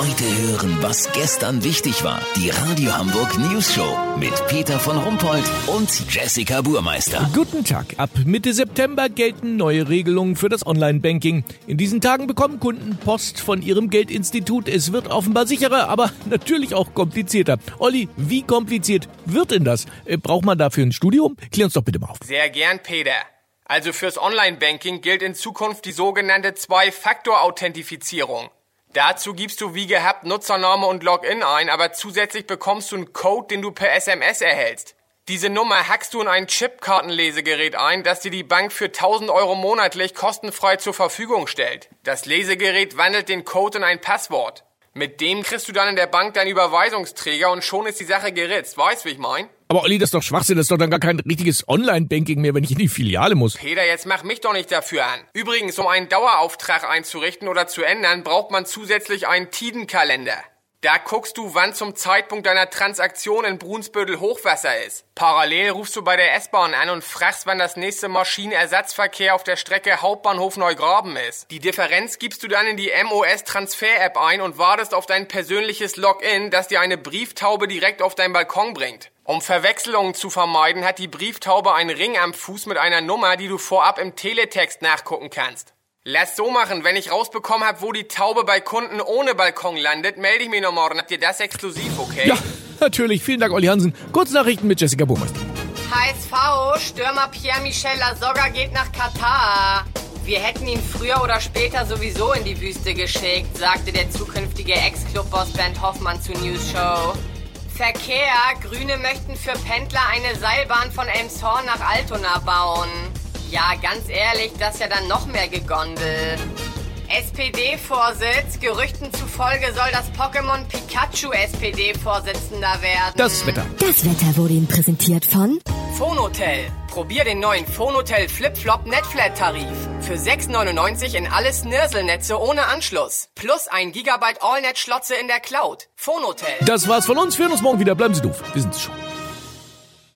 Heute hören, was gestern wichtig war. Die Radio Hamburg News Show mit Peter von Rumpold und Jessica Burmeister. Guten Tag. Ab Mitte September gelten neue Regelungen für das Online-Banking. In diesen Tagen bekommen Kunden Post von ihrem Geldinstitut. Es wird offenbar sicherer, aber natürlich auch komplizierter. Olli, wie kompliziert wird denn das? Äh, braucht man dafür ein Studium? Klär uns doch bitte mal auf. Sehr gern, Peter. Also fürs Online-Banking gilt in Zukunft die sogenannte Zwei-Faktor-Authentifizierung. Dazu gibst du wie gehabt Nutzername und Login ein, aber zusätzlich bekommst du einen Code, den du per SMS erhältst. Diese Nummer hackst du in ein Chipkartenlesegerät ein, das dir die Bank für 1000 Euro monatlich kostenfrei zur Verfügung stellt. Das Lesegerät wandelt den Code in ein Passwort. Mit dem kriegst du dann in der Bank deinen Überweisungsträger und schon ist die Sache geritzt. Weißt, wie ich mein? Aber Olli, das ist doch Schwachsinn. Das ist doch dann gar kein richtiges Online-Banking mehr, wenn ich in die Filiale muss. Peter, jetzt mach mich doch nicht dafür an. Übrigens, um einen Dauerauftrag einzurichten oder zu ändern, braucht man zusätzlich einen Tidenkalender. Da guckst du, wann zum Zeitpunkt deiner Transaktion in Brunsbüttel Hochwasser ist. Parallel rufst du bei der S-Bahn an und fragst, wann das nächste Maschinenersatzverkehr auf der Strecke Hauptbahnhof Neugraben ist. Die Differenz gibst du dann in die MOS Transfer App ein und wartest auf dein persönliches Login, das dir eine Brieftaube direkt auf dein Balkon bringt. Um Verwechslungen zu vermeiden, hat die Brieftaube einen Ring am Fuß mit einer Nummer, die du vorab im Teletext nachgucken kannst. Lass so machen, wenn ich rausbekommen hab, wo die Taube bei Kunden ohne Balkon landet, melde ich mich noch morgen. Habt ihr das exklusiv, okay? Ja, natürlich. Vielen Dank, Olli Hansen. Kurznachrichten mit Jessica Burmeister. HSV, Stürmer Pierre-Michel Lasogga geht nach Katar. Wir hätten ihn früher oder später sowieso in die Wüste geschickt, sagte der zukünftige Ex-Clubboss Bernd Hoffmann zu News Show. Verkehr, Grüne möchten für Pendler eine Seilbahn von Elmshorn nach Altona bauen. Ja, ganz ehrlich, das ist ja dann noch mehr Gegondel. SPD-Vorsitz. Gerüchten zufolge soll das Pokémon Pikachu SPD-Vorsitzender werden. Das Wetter. Das Wetter wurde Ihnen präsentiert von Phonotel. Probier den neuen Phonotel Flip-Flop Netflat-Tarif. Für 6,99 in alle Snirselnetze ohne Anschluss. Plus ein Gigabyte Allnet-Schlotze in der Cloud. Phonotel. Das war's von uns. Wir hören uns morgen wieder. Bleiben Sie doof. Wir sind's schon.